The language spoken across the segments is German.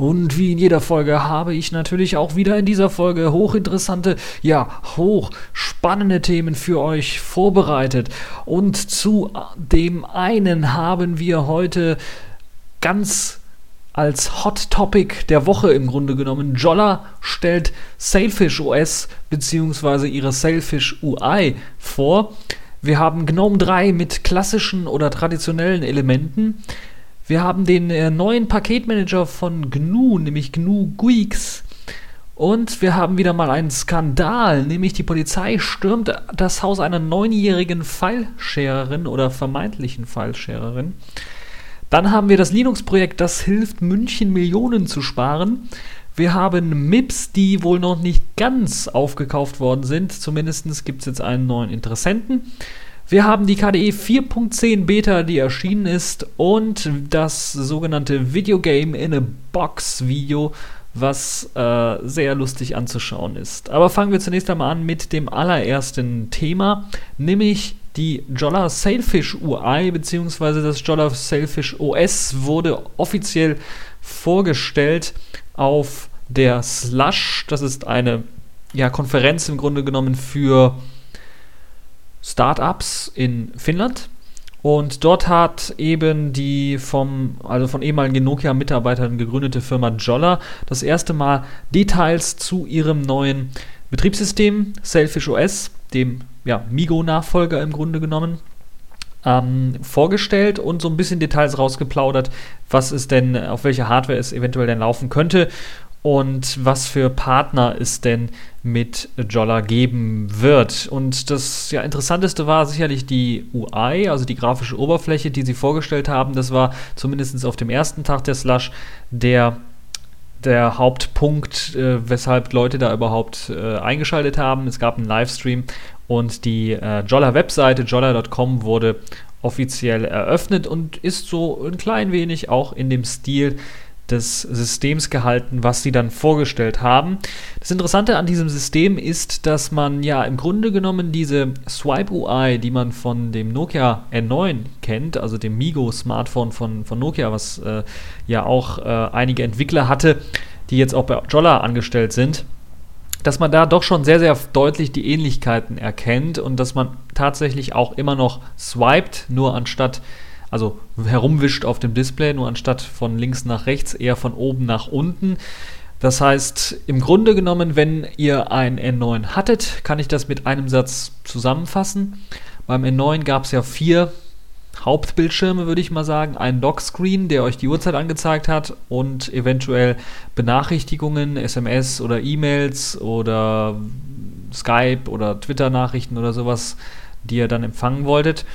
Und wie in jeder Folge habe ich natürlich auch wieder in dieser Folge hochinteressante, ja, hochspannende Themen für euch vorbereitet. Und zu dem einen haben wir heute ganz als Hot Topic der Woche im Grunde genommen. Jolla stellt Sailfish OS bzw. ihre Sailfish UI vor. Wir haben GNOME 3 mit klassischen oder traditionellen Elementen. Wir haben den äh, neuen Paketmanager von GNU, nämlich GNU Guix. Und wir haben wieder mal einen Skandal, nämlich die Polizei stürmt das Haus einer neunjährigen Fileschererin oder vermeintlichen Fileschererin. Dann haben wir das Linux-Projekt, das hilft München Millionen zu sparen. Wir haben MIPS, die wohl noch nicht ganz aufgekauft worden sind. Zumindest gibt es jetzt einen neuen Interessenten. Wir haben die KDE 4.10 Beta, die erschienen ist, und das sogenannte Videogame in a Box Video, was äh, sehr lustig anzuschauen ist. Aber fangen wir zunächst einmal an mit dem allerersten Thema, nämlich die Jolla Sailfish UI bzw. das Jolla Sailfish OS wurde offiziell vorgestellt auf der Slush. Das ist eine ja, Konferenz im Grunde genommen für Startups in Finnland. Und dort hat eben die vom, also von ehemaligen Nokia-Mitarbeitern gegründete Firma Jolla das erste Mal Details zu ihrem neuen Betriebssystem Selfish OS, dem ja, Migo-Nachfolger im Grunde genommen, ähm, vorgestellt und so ein bisschen Details rausgeplaudert, was es denn, auf welche Hardware es eventuell denn laufen könnte und was für Partner es denn mit Jolla geben wird. Und das ja, Interessanteste war sicherlich die UI, also die grafische Oberfläche, die sie vorgestellt haben. Das war zumindest auf dem ersten Tag der Slush der, der Hauptpunkt, äh, weshalb Leute da überhaupt äh, eingeschaltet haben. Es gab einen Livestream und die äh, Jolla-Webseite jolla.com wurde offiziell eröffnet und ist so ein klein wenig auch in dem Stil des Systems gehalten, was sie dann vorgestellt haben. Das Interessante an diesem System ist, dass man ja im Grunde genommen diese Swipe UI, die man von dem Nokia N9 kennt, also dem Migo Smartphone von, von Nokia, was äh, ja auch äh, einige Entwickler hatte, die jetzt auch bei Jolla angestellt sind, dass man da doch schon sehr, sehr deutlich die Ähnlichkeiten erkennt und dass man tatsächlich auch immer noch swiped, nur anstatt also herumwischt auf dem Display, nur anstatt von links nach rechts eher von oben nach unten. Das heißt, im Grunde genommen, wenn ihr ein N9 hattet, kann ich das mit einem Satz zusammenfassen. Beim N9 gab es ja vier Hauptbildschirme, würde ich mal sagen. Ein Lockscreen, der euch die Uhrzeit angezeigt hat und eventuell Benachrichtigungen, SMS oder E-Mails oder Skype oder Twitter-Nachrichten oder sowas, die ihr dann empfangen wolltet.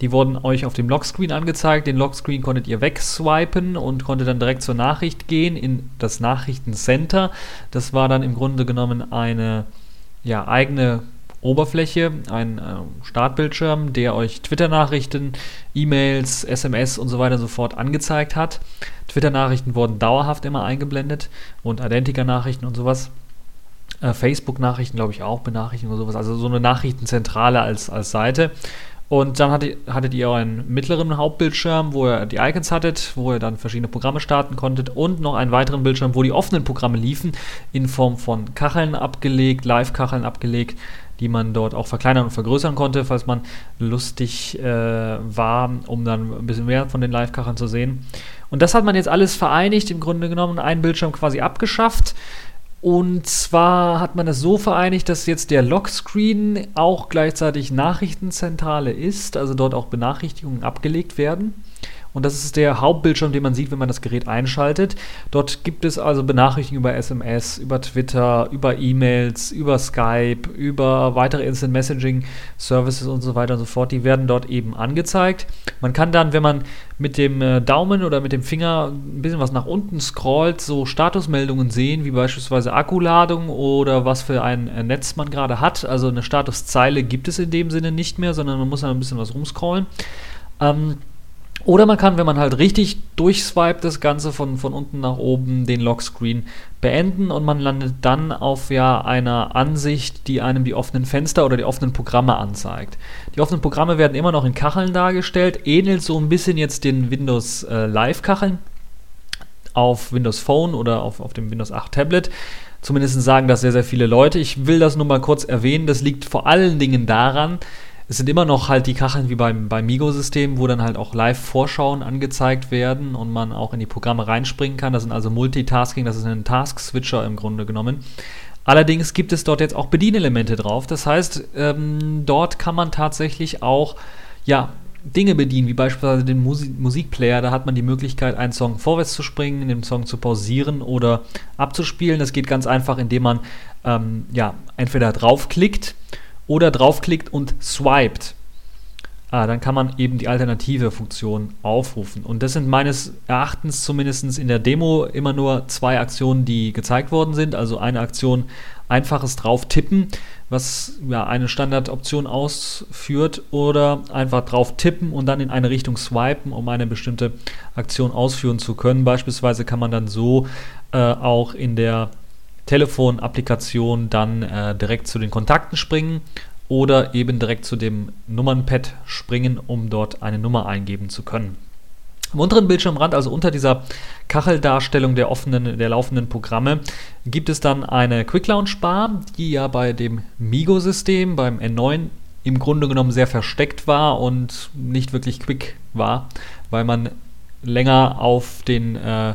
Die wurden euch auf dem Lockscreen angezeigt. Den Lockscreen konntet ihr wegswipen und konntet dann direkt zur Nachricht gehen in das Nachrichtencenter. Das war dann im Grunde genommen eine ja, eigene Oberfläche, ein äh, Startbildschirm, der euch Twitter-Nachrichten, E-Mails, SMS und so weiter und so fort angezeigt hat. Twitter-Nachrichten wurden dauerhaft immer eingeblendet und Identica-Nachrichten und sowas. Äh, Facebook-Nachrichten, glaube ich, auch Benachrichtigungen und sowas. Also so eine Nachrichtenzentrale als, als Seite. Und dann hattet, hattet ihr einen mittleren Hauptbildschirm, wo ihr die Icons hattet, wo ihr dann verschiedene Programme starten konntet und noch einen weiteren Bildschirm, wo die offenen Programme liefen, in Form von Kacheln abgelegt, Live-Kacheln abgelegt, die man dort auch verkleinern und vergrößern konnte, falls man lustig äh, war, um dann ein bisschen mehr von den Live-Kacheln zu sehen. Und das hat man jetzt alles vereinigt, im Grunde genommen, einen Bildschirm quasi abgeschafft und zwar hat man es so vereinigt, dass jetzt der Lockscreen auch gleichzeitig Nachrichtenzentrale ist, also dort auch Benachrichtigungen abgelegt werden. Und das ist der Hauptbildschirm, den man sieht, wenn man das Gerät einschaltet. Dort gibt es also Benachrichtigungen über SMS, über Twitter, über E-Mails, über Skype, über weitere Instant Messaging Services und so weiter und so fort. Die werden dort eben angezeigt. Man kann dann, wenn man mit dem äh, Daumen oder mit dem Finger ein bisschen was nach unten scrollt, so Statusmeldungen sehen, wie beispielsweise Akkuladung oder was für ein äh, Netz man gerade hat. Also eine Statuszeile gibt es in dem Sinne nicht mehr, sondern man muss dann ein bisschen was rumscrollen. Ähm, oder man kann, wenn man halt richtig durchswipet, das Ganze von, von unten nach oben, den Lockscreen beenden und man landet dann auf ja einer Ansicht, die einem die offenen Fenster oder die offenen Programme anzeigt. Die offenen Programme werden immer noch in Kacheln dargestellt, ähnelt so ein bisschen jetzt den Windows äh, Live Kacheln. auf Windows Phone oder auf, auf dem Windows 8 Tablet. Zumindest sagen das sehr, sehr viele Leute. Ich will das nur mal kurz erwähnen. Das liegt vor allen Dingen daran, es sind immer noch halt die Kacheln wie beim, beim Migo-System, wo dann halt auch Live-Vorschauen angezeigt werden und man auch in die Programme reinspringen kann. Das sind also Multitasking, das ist ein Task-Switcher im Grunde genommen. Allerdings gibt es dort jetzt auch Bedienelemente drauf. Das heißt, ähm, dort kann man tatsächlich auch ja, Dinge bedienen, wie beispielsweise den Musi Musikplayer. Da hat man die Möglichkeit, einen Song vorwärts zu springen, den Song zu pausieren oder abzuspielen. Das geht ganz einfach, indem man ähm, ja, entweder draufklickt oder draufklickt und swiped, ah, dann kann man eben die alternative Funktion aufrufen. Und das sind meines Erachtens zumindest in der Demo immer nur zwei Aktionen, die gezeigt worden sind. Also eine Aktion einfaches drauf tippen, was ja eine Standardoption ausführt, oder einfach drauf tippen und dann in eine Richtung swipen, um eine bestimmte Aktion ausführen zu können. Beispielsweise kann man dann so äh, auch in der Telefonapplikation dann äh, direkt zu den Kontakten springen oder eben direkt zu dem Nummernpad springen, um dort eine Nummer eingeben zu können. Am unteren Bildschirmrand, also unter dieser Kacheldarstellung der offenen, der laufenden Programme, gibt es dann eine Quick Launch Bar, die ja bei dem Migo-System, beim N9 im Grunde genommen sehr versteckt war und nicht wirklich quick war, weil man länger auf den äh,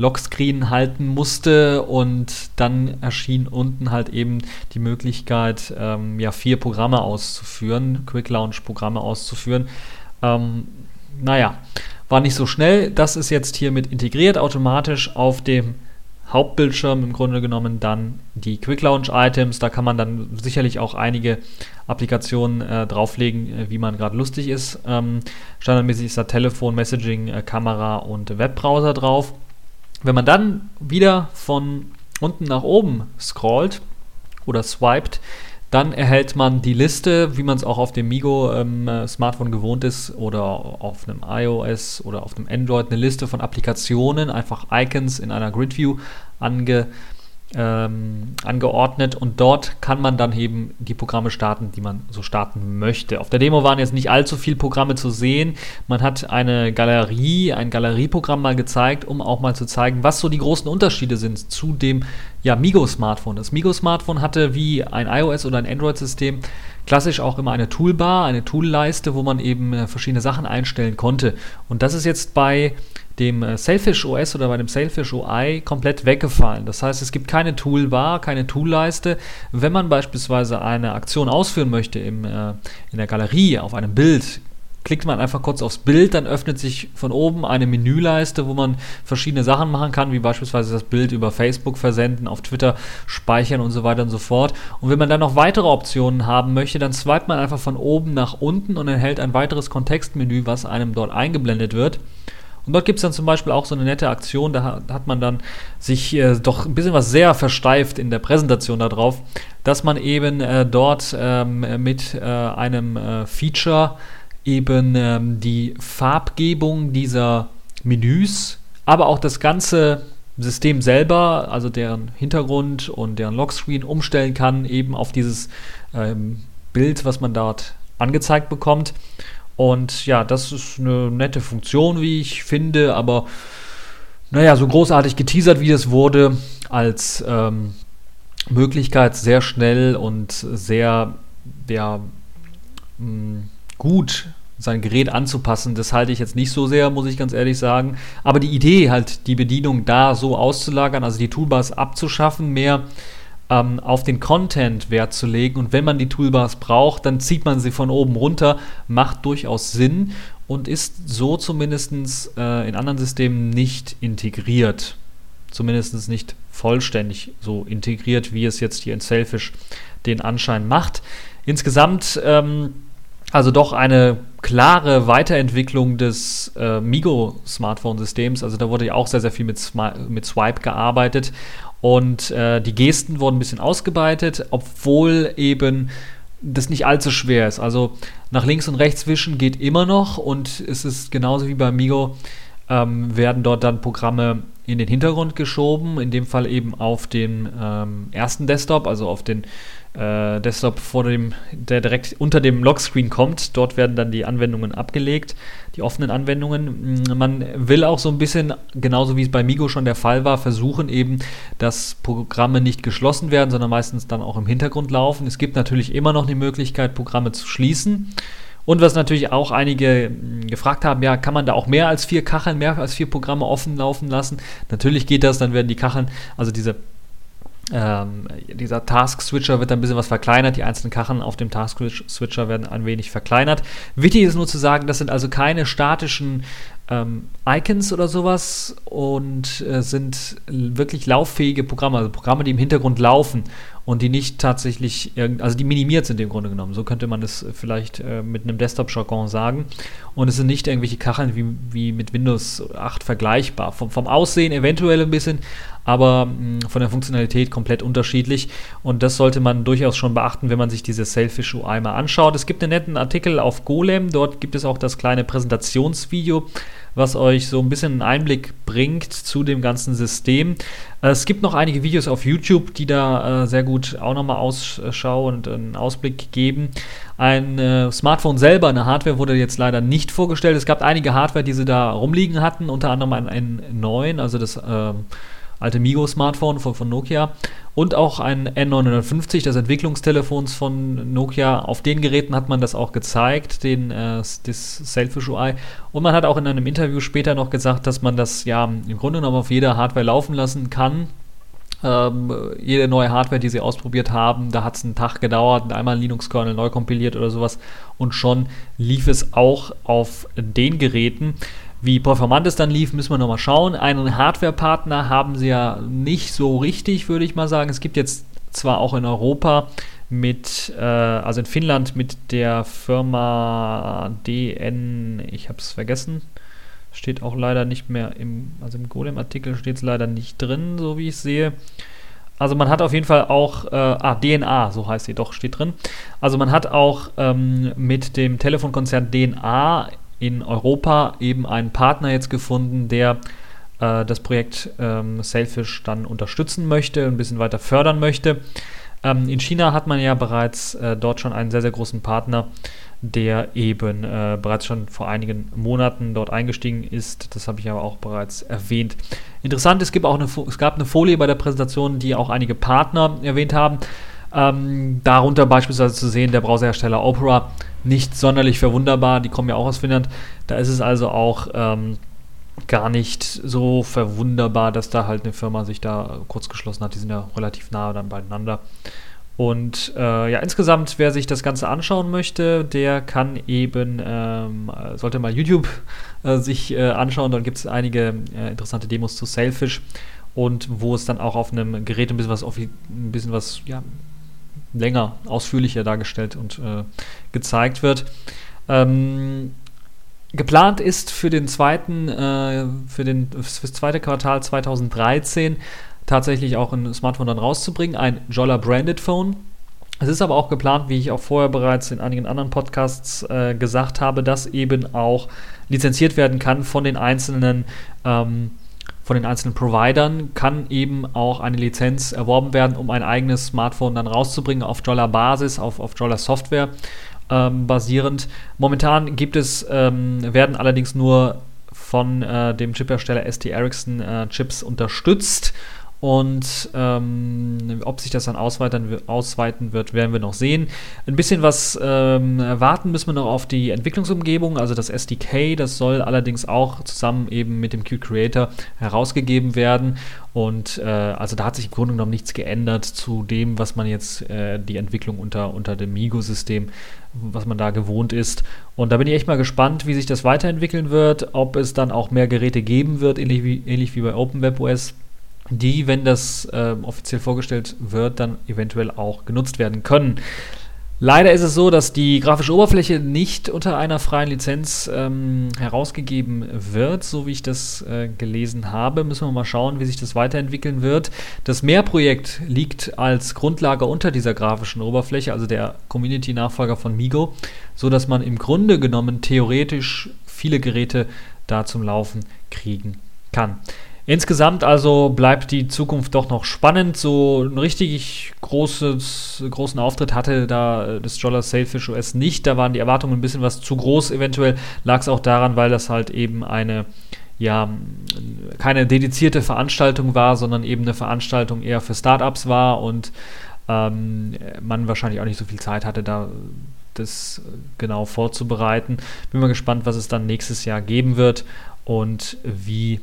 Lockscreen halten musste und dann erschien unten halt eben die Möglichkeit, ähm, ja, vier Programme auszuführen, Quick Launch Programme auszuführen. Ähm, naja, war nicht so schnell. Das ist jetzt hier mit integriert automatisch auf dem Hauptbildschirm im Grunde genommen dann die Quick Launch Items. Da kann man dann sicherlich auch einige Applikationen äh, drauflegen, äh, wie man gerade lustig ist. Ähm, standardmäßig ist da Telefon, Messaging, äh, Kamera und Webbrowser drauf. Wenn man dann wieder von unten nach oben scrollt oder swiped, dann erhält man die Liste, wie man es auch auf dem Migo ähm, gewohnt ist oder auf einem iOS oder auf einem Android, eine Liste von Applikationen, einfach Icons in einer Grid View ange, ähm, angeordnet und dort kann man dann eben die Programme starten, die man so starten möchte. Auf der Demo waren jetzt nicht allzu viele Programme zu sehen. Man hat eine Galerie, ein Galerieprogramm mal gezeigt, um auch mal zu zeigen, was so die großen Unterschiede sind zu dem ja, Migo-Smartphone. Das Migo-Smartphone hatte wie ein iOS oder ein Android-System klassisch auch immer eine Toolbar, eine Toolleiste, wo man eben äh, verschiedene Sachen einstellen konnte. Und das ist jetzt bei dem äh, Sailfish OS oder bei dem Sailfish UI komplett weggefallen. Das heißt, es gibt keine Toolbar, keine Toolleiste. Wenn man beispielsweise eine Aktion ausführen möchte im, äh, in der Galerie auf einem Bild, klickt man einfach kurz aufs Bild, dann öffnet sich von oben eine Menüleiste, wo man verschiedene Sachen machen kann, wie beispielsweise das Bild über Facebook versenden, auf Twitter speichern und so weiter und so fort. Und wenn man dann noch weitere Optionen haben möchte, dann swipet man einfach von oben nach unten und erhält ein weiteres Kontextmenü, was einem dort eingeblendet wird. Und dort gibt es dann zum Beispiel auch so eine nette Aktion, da hat man dann sich äh, doch ein bisschen was sehr versteift in der Präsentation darauf, dass man eben äh, dort ähm, mit äh, einem äh, Feature eben ähm, die Farbgebung dieser Menüs, aber auch das ganze System selber, also deren Hintergrund und deren Lockscreen umstellen kann, eben auf dieses ähm, Bild, was man dort angezeigt bekommt. Und ja, das ist eine nette Funktion, wie ich finde, aber naja, so großartig geteasert, wie es wurde, als ähm, Möglichkeit sehr schnell und sehr ja, mh, mm, gut sein Gerät anzupassen, das halte ich jetzt nicht so sehr, muss ich ganz ehrlich sagen. Aber die Idee halt, die Bedienung da so auszulagern, also die Toolbars abzuschaffen, mehr ähm, auf den Content Wert zu legen. Und wenn man die Toolbars braucht, dann zieht man sie von oben runter. Macht durchaus Sinn und ist so zumindest äh, in anderen Systemen nicht integriert. Zumindest nicht vollständig so integriert, wie es jetzt hier in Selfish den Anschein macht. Insgesamt ähm, also doch eine klare Weiterentwicklung des äh, Migo-Smartphone-Systems. Also da wurde ja auch sehr, sehr viel mit, mit Swipe gearbeitet und äh, die Gesten wurden ein bisschen ausgeweitet, obwohl eben das nicht allzu schwer ist. Also nach links und rechts wischen geht immer noch und es ist genauso wie bei Migo, ähm, werden dort dann Programme in den Hintergrund geschoben, in dem Fall eben auf den ähm, ersten Desktop, also auf den äh, Desktop vor dem, der direkt unter dem Lockscreen kommt. Dort werden dann die Anwendungen abgelegt, die offenen Anwendungen. Mm, man will auch so ein bisschen, genauso wie es bei Migo schon der Fall war, versuchen eben, dass Programme nicht geschlossen werden, sondern meistens dann auch im Hintergrund laufen. Es gibt natürlich immer noch die Möglichkeit, Programme zu schließen. Und was natürlich auch einige mm, gefragt haben, ja, kann man da auch mehr als vier Kacheln, mehr als vier Programme offen laufen lassen? Natürlich geht das, dann werden die Kacheln, also diese ähm, dieser Task-Switcher wird ein bisschen was verkleinert, die einzelnen Kacheln auf dem Task-Switcher werden ein wenig verkleinert. Wichtig ist nur zu sagen, das sind also keine statischen ähm, Icons oder sowas und äh, sind wirklich lauffähige Programme, also Programme, die im Hintergrund laufen und die nicht tatsächlich, also die minimiert sind im Grunde genommen. So könnte man es vielleicht äh, mit einem Desktop-Jargon sagen. Und es sind nicht irgendwelche Kacheln wie, wie mit Windows 8 vergleichbar. Vom, vom Aussehen eventuell ein bisschen, aber mh, hm, von der Funktionalität komplett unterschiedlich. Und das sollte man durchaus schon beachten, wenn man sich diese Selfish UI mal anschaut. Es gibt einen netten Artikel auf Golem, dort gibt es auch das kleine Präsentationsvideo was euch so ein bisschen einen Einblick bringt zu dem ganzen System. Es gibt noch einige Videos auf YouTube, die da äh, sehr gut auch nochmal Ausschau und einen Ausblick geben. Ein äh, Smartphone selber, eine Hardware wurde jetzt leider nicht vorgestellt. Es gab einige Hardware, die sie da rumliegen hatten, unter anderem ein, ein 9, also das äh, alte Migo-Smartphone von, von, Nokia und auch ein N950, das Entwicklungstelefons von Nokia. Auf den Geräten hat man das auch gezeigt, den, äh, das Selfish UI. Und man hat auch in einem Interview später noch gesagt, dass man das ja im Grunde genommen auf jeder Hardware laufen lassen kann. Ähm, jede neue Hardware, die sie ausprobiert haben, da hat es einen Tag gedauert, einmal Linux-Kernel neu kompiliert oder sowas und schon lief es auch auf den Geräten. Wie performant es dann lief, müssen wir nochmal schauen. Einen Hardware-Partner haben sie ja nicht so richtig, würde ich mal sagen. Es gibt jetzt zwar auch in Europa mit, äh, also in Finnland mit der Firma DN, ich habe es vergessen, steht auch leider nicht mehr im, also im Golem-Artikel steht es leider nicht drin, so wie ich sehe. Also man hat auf jeden Fall auch, äh, ah, DNA, so heißt sie, doch, steht drin. Also man hat auch ähm, mit dem Telefonkonzern DNA in Europa eben einen Partner jetzt gefunden, der äh, das Projekt ähm, Sailfish dann unterstützen möchte, ein bisschen weiter fördern möchte. Ähm, in China hat man ja bereits äh, dort schon einen sehr, sehr großen Partner, der eben äh, bereits schon vor einigen Monaten dort eingestiegen ist. Das habe ich aber auch bereits erwähnt. Interessant, es, gibt auch eine, es gab eine Folie bei der Präsentation, die auch einige Partner erwähnt haben. Ähm, darunter beispielsweise zu sehen der Browserhersteller Opera, nicht sonderlich verwunderbar, die kommen ja auch aus Finnland. Da ist es also auch ähm, gar nicht so verwunderbar, dass da halt eine Firma sich da kurz geschlossen hat. Die sind ja relativ nah dann beieinander. Und äh, ja, insgesamt, wer sich das Ganze anschauen möchte, der kann eben, ähm, sollte mal YouTube äh, sich äh, anschauen. Dann gibt es einige äh, interessante Demos zu Sailfish und wo es dann auch auf einem Gerät ein bisschen was, ein bisschen was ja, länger, ausführlicher dargestellt und äh, gezeigt wird. Ähm, geplant ist für den zweiten, äh, für, den, für das zweite Quartal 2013 tatsächlich auch ein Smartphone dann rauszubringen, ein Jolla Branded Phone. Es ist aber auch geplant, wie ich auch vorher bereits in einigen anderen Podcasts äh, gesagt habe, dass eben auch lizenziert werden kann von den einzelnen ähm, von den einzelnen Providern kann eben auch eine Lizenz erworben werden, um ein eigenes Smartphone dann rauszubringen auf Jolla-Basis, auf, auf Jolla-Software ähm, basierend. Momentan gibt es, ähm, werden allerdings nur von äh, dem Chiphersteller ST Ericsson äh, Chips unterstützt und ähm, ob sich das dann ausweiten, ausweiten wird, werden wir noch sehen. Ein bisschen was ähm, warten müssen wir noch auf die Entwicklungsumgebung, also das SDK. Das soll allerdings auch zusammen eben mit dem Qt Creator herausgegeben werden. Und äh, also da hat sich im Grunde genommen nichts geändert zu dem, was man jetzt äh, die Entwicklung unter, unter dem Migo-System, was man da gewohnt ist. Und da bin ich echt mal gespannt, wie sich das weiterentwickeln wird, ob es dann auch mehr Geräte geben wird, ähnlich wie, ähnlich wie bei OpenWebOS die, wenn das äh, offiziell vorgestellt wird, dann eventuell auch genutzt werden können. Leider ist es so, dass die grafische Oberfläche nicht unter einer freien Lizenz ähm, herausgegeben wird, so wie ich das äh, gelesen habe. Müssen wir mal schauen, wie sich das weiterentwickeln wird. Das Mehrprojekt liegt als Grundlage unter dieser grafischen Oberfläche, also der Community-Nachfolger von Migo, so dass man im Grunde genommen theoretisch viele Geräte da zum Laufen kriegen kann. Insgesamt also bleibt die Zukunft doch noch spannend. So ein richtig großes, großen Auftritt hatte da äh, das Jolla Sailfish OS nicht. Da waren die Erwartungen ein bisschen was zu groß. Eventuell lag es auch daran, weil das halt eben eine ja, keine dedizierte Veranstaltung war, sondern eben eine Veranstaltung eher für Startups war und ähm, man wahrscheinlich auch nicht so viel Zeit hatte, da das genau vorzubereiten. Bin mal gespannt, was es dann nächstes Jahr geben wird und wie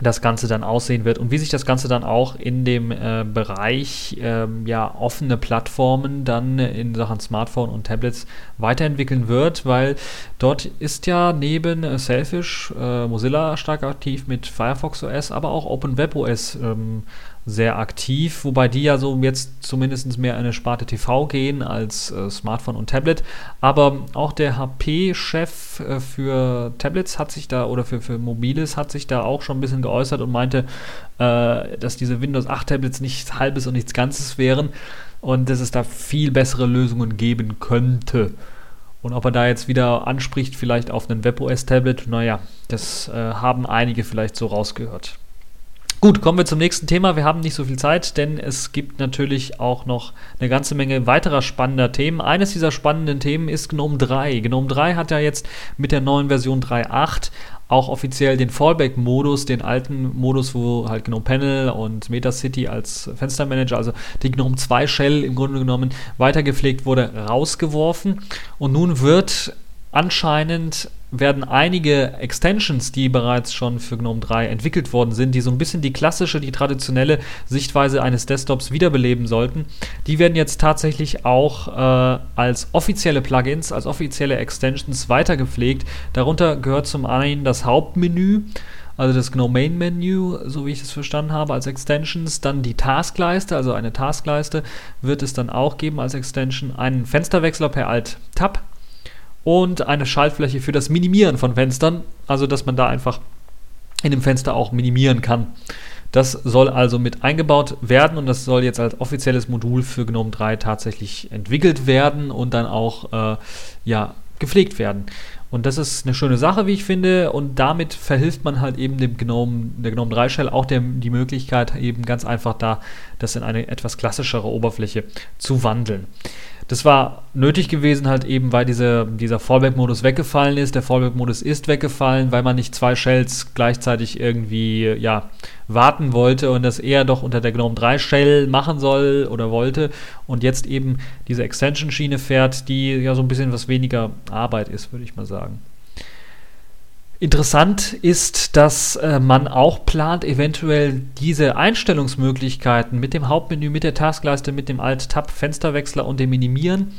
das Ganze dann aussehen wird und wie sich das Ganze dann auch in dem äh, Bereich ähm, ja, offene Plattformen dann in Sachen Smartphone und Tablets weiterentwickeln wird, weil dort ist ja neben äh, Selfish äh, Mozilla stark aktiv mit Firefox OS, aber auch OpenWebOS ähm, sehr aktiv, wobei die ja so jetzt zumindest mehr eine Sparte TV gehen als äh, Smartphone und Tablet. Aber auch der HP-Chef äh, für Tablets hat sich da oder für, für Mobiles hat sich da auch schon ein bisschen geäußert und meinte, äh, dass diese Windows 8 Tablets nichts Halbes und nichts Ganzes wären und dass es da viel bessere Lösungen geben könnte. Und ob er da jetzt wieder anspricht, vielleicht auf einen WebOS-Tablet, naja, das äh, haben einige vielleicht so rausgehört. Gut, kommen wir zum nächsten Thema. Wir haben nicht so viel Zeit, denn es gibt natürlich auch noch eine ganze Menge weiterer spannender Themen. Eines dieser spannenden Themen ist GNOME 3. GNOME 3 hat ja jetzt mit der neuen Version 3.8 auch offiziell den Fallback-Modus, den alten Modus, wo halt GNOME Panel und MetaCity als Fenstermanager, also die GNOME 2 Shell im Grunde genommen weitergepflegt wurde, rausgeworfen. Und nun wird anscheinend werden einige Extensions, die bereits schon für GNOME 3 entwickelt worden sind, die so ein bisschen die klassische, die traditionelle Sichtweise eines Desktops wiederbeleben sollten, die werden jetzt tatsächlich auch äh, als offizielle Plugins, als offizielle Extensions weitergepflegt. Darunter gehört zum einen das Hauptmenü, also das GNOME Main Menu, so wie ich es verstanden habe, als Extensions. Dann die Taskleiste, also eine Taskleiste wird es dann auch geben als Extension. Einen Fensterwechsler per Alt-Tab und eine Schaltfläche für das Minimieren von Fenstern, also dass man da einfach in dem Fenster auch minimieren kann. Das soll also mit eingebaut werden und das soll jetzt als offizielles Modul für GNOME 3 tatsächlich entwickelt werden und dann auch äh, ja, gepflegt werden. Und das ist eine schöne Sache, wie ich finde. Und damit verhilft man halt eben dem GNOME, der GNOME 3 Shell auch der, die Möglichkeit, eben ganz einfach da das in eine etwas klassischere Oberfläche zu wandeln. Das war nötig gewesen, halt eben, weil diese, dieser Fallback-Modus weggefallen ist. Der Fallback-Modus ist weggefallen, weil man nicht zwei Shells gleichzeitig irgendwie, ja, warten wollte und das eher doch unter der GNOME 3 Shell machen soll oder wollte und jetzt eben diese Extension-Schiene fährt, die ja so ein bisschen was weniger Arbeit ist, würde ich mal sagen. Interessant ist, dass äh, man auch plant, eventuell diese Einstellungsmöglichkeiten mit dem Hauptmenü, mit der Taskleiste, mit dem Alt-Tab-Fensterwechsler und dem Minimieren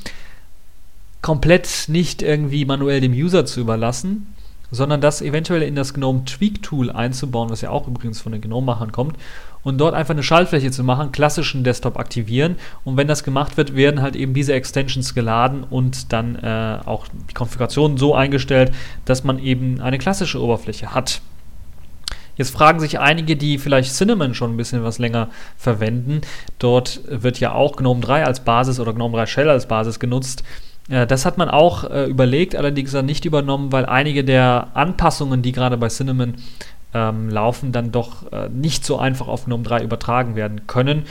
komplett nicht irgendwie manuell dem User zu überlassen, sondern das eventuell in das GNOME Tweak Tool einzubauen, was ja auch übrigens von den GNOME-Machern kommt, und dort einfach eine Schaltfläche zu machen, klassischen Desktop aktivieren. Und wenn das gemacht wird, werden halt eben diese Extensions geladen und dann äh, auch die Konfiguration so eingestellt, dass man eben eine klassische Oberfläche hat. Jetzt fragen sich einige, die vielleicht Cinnamon schon ein bisschen was länger verwenden. Dort wird ja auch GNOME 3 als Basis oder GNOME 3 Shell als Basis genutzt. Ja, das hat man auch äh, überlegt, allerdings dann nicht übernommen, weil einige der Anpassungen, die gerade bei Cinnamon ähm, laufen, dann doch äh, nicht so einfach auf GNOME 3 übertragen werden können.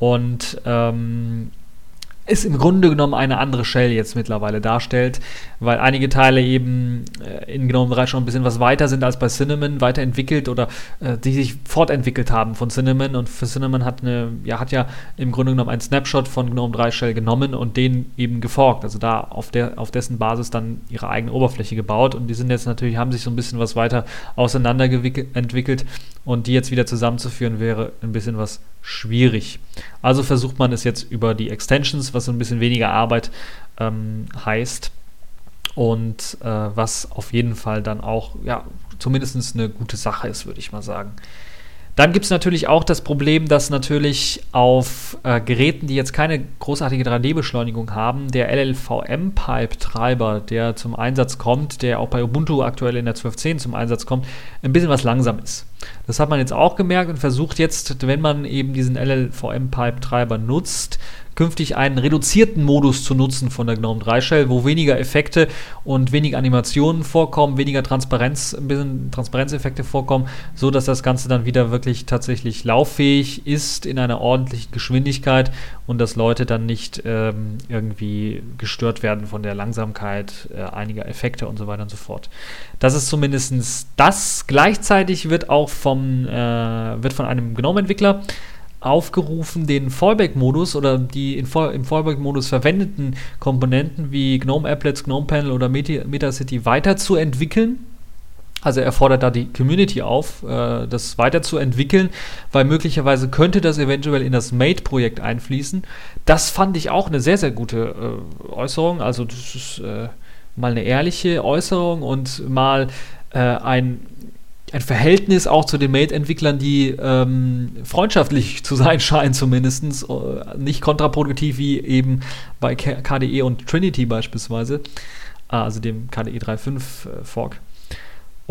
Und ähm, ist im Grunde genommen eine andere Shell jetzt mittlerweile darstellt, weil einige Teile eben äh, in GNOME 3 schon ein bisschen was weiter sind als bei Cinnamon, weiterentwickelt oder äh, die sich fortentwickelt haben von Cinnamon. Und für Cinnamon hat, eine, ja, hat ja im Grunde genommen einen Snapshot von GNOME 3 Shell genommen und den eben geforkt, also da auf, der, auf dessen Basis dann ihre eigene Oberfläche gebaut. Und die sind jetzt natürlich, haben sich so ein bisschen was weiter auseinander entwickelt und die jetzt wieder zusammenzuführen wäre ein bisschen was schwierig. Also versucht man es jetzt über die Extensions, was so ein bisschen weniger Arbeit ähm, heißt und äh, was auf jeden Fall dann auch, ja, zumindest eine gute Sache ist, würde ich mal sagen. Dann gibt es natürlich auch das Problem, dass natürlich auf äh, Geräten, die jetzt keine großartige 3D-Beschleunigung haben, der LLVM-Pipe-Treiber, der zum Einsatz kommt, der auch bei Ubuntu aktuell in der 12.10 zum Einsatz kommt, ein bisschen was langsam ist. Das hat man jetzt auch gemerkt und versucht jetzt, wenn man eben diesen LLVM-Pipe-Treiber nutzt, künftig einen reduzierten Modus zu nutzen von der GNOME 3 Shell, wo weniger Effekte und weniger Animationen vorkommen, weniger Transparenz, ein bisschen Transparenzeffekte vorkommen, so dass das Ganze dann wieder wirklich tatsächlich lauffähig ist in einer ordentlichen Geschwindigkeit und dass Leute dann nicht ähm, irgendwie gestört werden von der Langsamkeit äh, einiger Effekte und so weiter und so fort. Das ist zumindest das. Gleichzeitig wird auch vom, äh, wird von einem GNOME-Entwickler aufgerufen, den Fallback-Modus oder die im Fallback-Modus verwendeten Komponenten wie GNOME Applets, GNOME Panel oder Metacity weiterzuentwickeln. Also er fordert da die Community auf, äh, das weiterzuentwickeln, weil möglicherweise könnte das eventuell in das Mate-Projekt einfließen. Das fand ich auch eine sehr, sehr gute äh, Äußerung. Also das ist äh, mal eine ehrliche Äußerung und mal äh, ein ein Verhältnis auch zu den Mate-Entwicklern, die ähm, freundschaftlich zu sein scheinen, zumindest. Äh, nicht kontraproduktiv wie eben bei KDE und Trinity beispielsweise, also dem KDE 3.5 äh, Fork.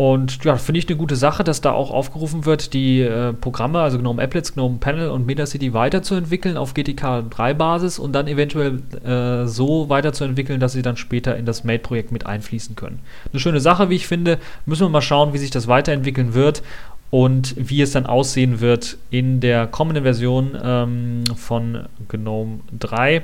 Und ja, finde ich eine gute Sache, dass da auch aufgerufen wird, die äh, Programme, also GNOME Applets, GNOME Panel und Metacity weiterzuentwickeln auf GTK 3 Basis und dann eventuell äh, so weiterzuentwickeln, dass sie dann später in das Mate-Projekt mit einfließen können. Eine schöne Sache, wie ich finde. Müssen wir mal schauen, wie sich das weiterentwickeln wird und wie es dann aussehen wird in der kommenden Version ähm, von GNOME 3.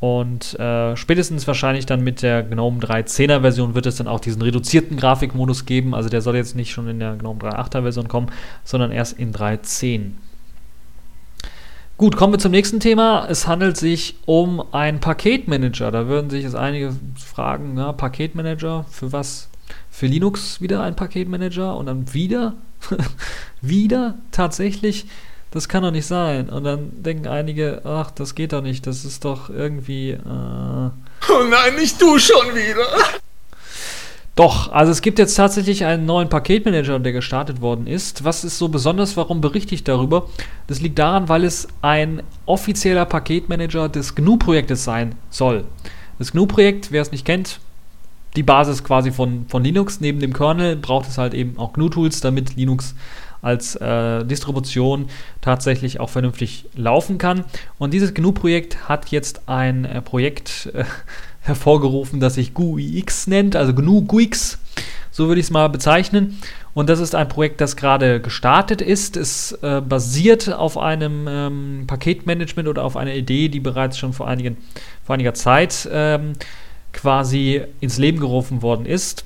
Und äh, spätestens wahrscheinlich dann mit der GNOME 3.10er Version wird es dann auch diesen reduzierten Grafikmodus geben. Also der soll jetzt nicht schon in der GNOME 3.8er Version kommen, sondern erst in 3.10. Gut, kommen wir zum nächsten Thema. Es handelt sich um einen Paketmanager. Da würden sich jetzt einige fragen, ja, Paketmanager, für was? Für Linux wieder ein Paketmanager und dann wieder, wieder tatsächlich das kann doch nicht sein. Und dann denken einige, ach, das geht doch nicht, das ist doch irgendwie. Äh oh nein, nicht du schon wieder! Doch, also es gibt jetzt tatsächlich einen neuen Paketmanager, der gestartet worden ist. Was ist so besonders? Warum berichte ich darüber? Das liegt daran, weil es ein offizieller Paketmanager des GNU-Projektes sein soll. Das GNU-Projekt, wer es nicht kennt, die Basis quasi von, von Linux. Neben dem Kernel braucht es halt eben auch GNU-Tools, damit Linux als äh, Distribution tatsächlich auch vernünftig laufen kann. Und dieses GNU-Projekt hat jetzt ein äh, Projekt äh, hervorgerufen, das sich GUIX nennt, also GNU GUIX, so würde ich es mal bezeichnen. Und das ist ein Projekt, das gerade gestartet ist. Es äh, basiert auf einem ähm, Paketmanagement oder auf einer Idee, die bereits schon vor, einigen, vor einiger Zeit ähm, quasi ins Leben gerufen worden ist.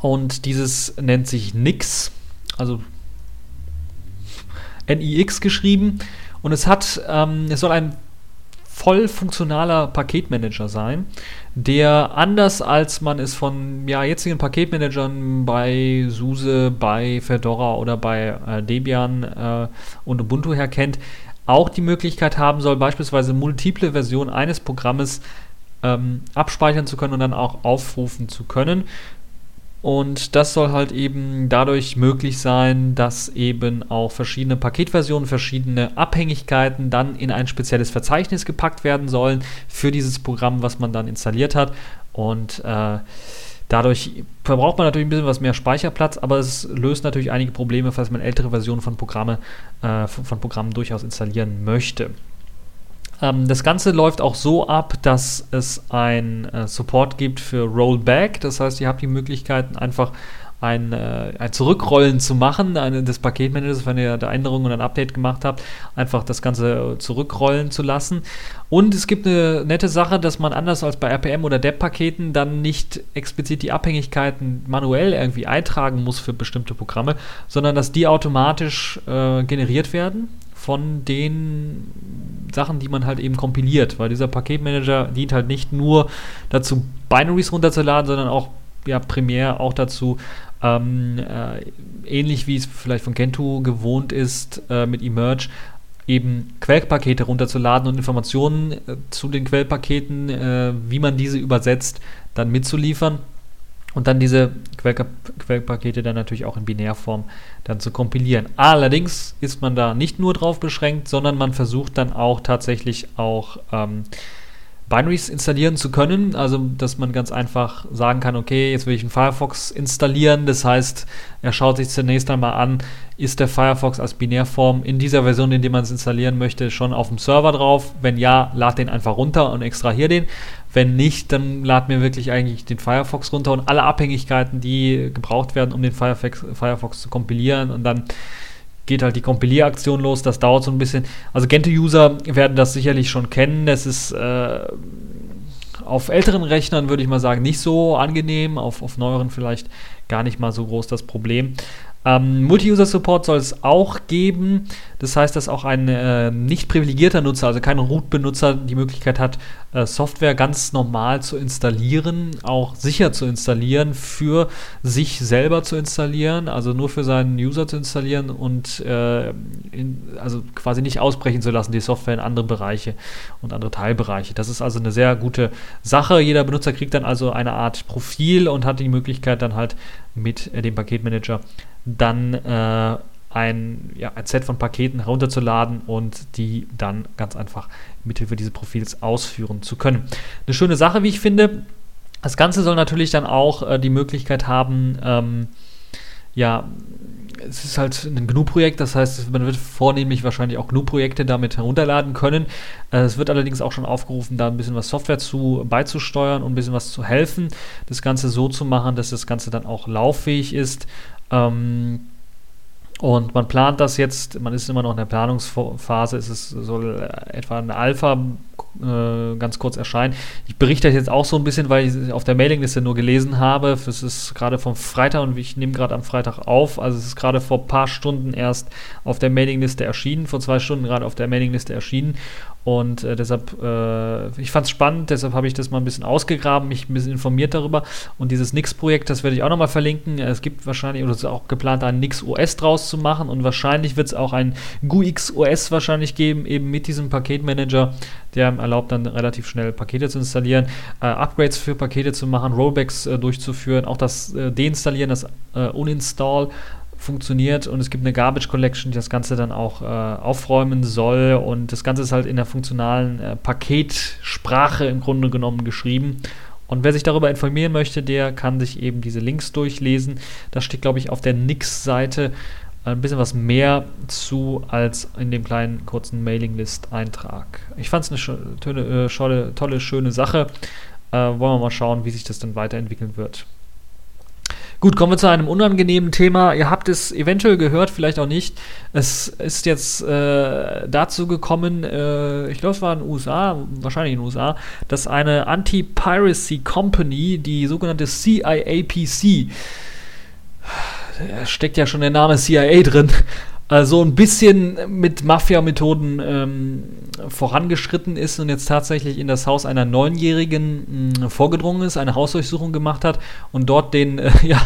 Und dieses nennt sich Nix, also NIX geschrieben und es hat, ähm, es soll ein voll funktionaler Paketmanager sein, der anders als man es von ja, jetzigen Paketmanagern bei SUSE, bei Fedora oder bei äh, Debian äh, und Ubuntu her kennt, auch die Möglichkeit haben soll, beispielsweise multiple Versionen eines Programmes ähm, abspeichern zu können und dann auch aufrufen zu können. Und das soll halt eben dadurch möglich sein, dass eben auch verschiedene Paketversionen, verschiedene Abhängigkeiten dann in ein spezielles Verzeichnis gepackt werden sollen für dieses Programm, was man dann installiert hat. Und äh, dadurch verbraucht man natürlich ein bisschen was mehr Speicherplatz, aber es löst natürlich einige Probleme, falls man ältere Versionen von, Programme, äh, von, von Programmen durchaus installieren möchte. Ähm, das Ganze läuft auch so ab, dass es ein äh, Support gibt für Rollback. Das heißt, ihr habt die Möglichkeit, einfach ein, äh, ein Zurückrollen zu machen eine, des Paketmanagers, wenn ihr da Änderungen und ein Update gemacht habt, einfach das Ganze zurückrollen zu lassen. Und es gibt eine nette Sache, dass man anders als bei RPM oder DEP-Paketen dann nicht explizit die Abhängigkeiten manuell irgendwie eintragen muss für bestimmte Programme, sondern dass die automatisch äh, generiert werden von den Sachen, die man halt eben kompiliert, weil dieser Paketmanager dient halt nicht nur dazu, Binaries runterzuladen, sondern auch ja, primär auch dazu, ähm, äh, ähnlich wie es vielleicht von Gentoo gewohnt ist, äh, mit Emerge, eben Quellpakete runterzuladen und Informationen äh, zu den Quellpaketen, äh, wie man diese übersetzt, dann mitzuliefern und dann diese Quell Quellpakete dann natürlich auch in Binärform dann zu kompilieren. Allerdings ist man da nicht nur drauf beschränkt, sondern man versucht dann auch tatsächlich auch ähm, Binaries installieren zu können. Also, dass man ganz einfach sagen kann, okay, jetzt will ich einen Firefox installieren. Das heißt, er schaut sich zunächst einmal an, ist der Firefox als Binärform in dieser Version, in der man es installieren möchte, schon auf dem Server drauf? Wenn ja, lad den einfach runter und extrahier den. Wenn nicht, dann lad mir wirklich eigentlich den Firefox runter und alle Abhängigkeiten, die gebraucht werden, um den Firefox, Firefox zu kompilieren und dann geht halt die Kompilieraktion los. Das dauert so ein bisschen. Also Gente-User werden das sicherlich schon kennen. Das ist äh, auf älteren Rechnern, würde ich mal sagen, nicht so angenehm. Auf, auf neueren vielleicht gar nicht mal so groß das Problem. Ähm, Multi-User-Support soll es auch geben. Das heißt, dass auch ein äh, nicht privilegierter Nutzer, also kein Root-Benutzer, die Möglichkeit hat, äh, Software ganz normal zu installieren, auch sicher zu installieren, für sich selber zu installieren, also nur für seinen User zu installieren und äh, in, also quasi nicht ausbrechen zu lassen, die Software in andere Bereiche und andere Teilbereiche. Das ist also eine sehr gute Sache. Jeder Benutzer kriegt dann also eine Art Profil und hat die Möglichkeit dann halt mit dem Paketmanager dann äh, ein, ja, ein Set von Paketen herunterzuladen und die dann ganz einfach mithilfe dieses Profils ausführen zu können. Eine schöne Sache, wie ich finde. Das Ganze soll natürlich dann auch äh, die Möglichkeit haben, ähm, ja, es ist halt ein GNU-Projekt, das heißt, man wird vornehmlich wahrscheinlich auch GNU-Projekte damit herunterladen können. Äh, es wird allerdings auch schon aufgerufen, da ein bisschen was Software zu beizusteuern und ein bisschen was zu helfen, das Ganze so zu machen, dass das Ganze dann auch lauffähig ist. Ähm, und man plant das jetzt, man ist immer noch in der Planungsphase, es ist, soll etwa eine Alpha äh, ganz kurz erscheinen. Ich berichte das jetzt auch so ein bisschen, weil ich auf der Mailingliste nur gelesen habe. Es ist gerade vom Freitag und ich nehme gerade am Freitag auf. Also es ist gerade vor ein paar Stunden erst auf der Mailingliste erschienen, vor zwei Stunden gerade auf der Mailingliste erschienen. Und äh, deshalb, äh, ich fand es spannend, deshalb habe ich das mal ein bisschen ausgegraben, mich ein bisschen informiert darüber. Und dieses Nix-Projekt, das werde ich auch nochmal verlinken. Es gibt wahrscheinlich, oder es ist auch geplant, ein Nix OS draus zu machen. Und wahrscheinlich wird es auch ein GUIX OS wahrscheinlich geben, eben mit diesem Paketmanager, der erlaubt dann relativ schnell Pakete zu installieren, äh, Upgrades für Pakete zu machen, Rollbacks äh, durchzuführen, auch das äh, Deinstallieren, das äh, Uninstall funktioniert und es gibt eine Garbage Collection, die das Ganze dann auch äh, aufräumen soll und das Ganze ist halt in der funktionalen äh, Paketsprache im Grunde genommen geschrieben. Und wer sich darüber informieren möchte, der kann sich eben diese Links durchlesen. Da steht, glaube ich, auf der Nix-Seite ein bisschen was mehr zu als in dem kleinen kurzen Mailinglist-Eintrag. Ich fand es eine tolle, äh, tolle, schöne Sache. Äh, wollen wir mal schauen, wie sich das dann weiterentwickeln wird. Gut, kommen wir zu einem unangenehmen Thema. Ihr habt es eventuell gehört, vielleicht auch nicht. Es ist jetzt äh, dazu gekommen, äh, ich glaube, es war in den USA, wahrscheinlich in den USA, dass eine Anti-Piracy Company, die sogenannte CIAPC, steckt ja schon der Name CIA drin, so ein bisschen mit Mafia-Methoden ähm, vorangeschritten ist und jetzt tatsächlich in das Haus einer Neunjährigen mh, vorgedrungen ist, eine Hausdurchsuchung gemacht hat und dort den, äh, ja,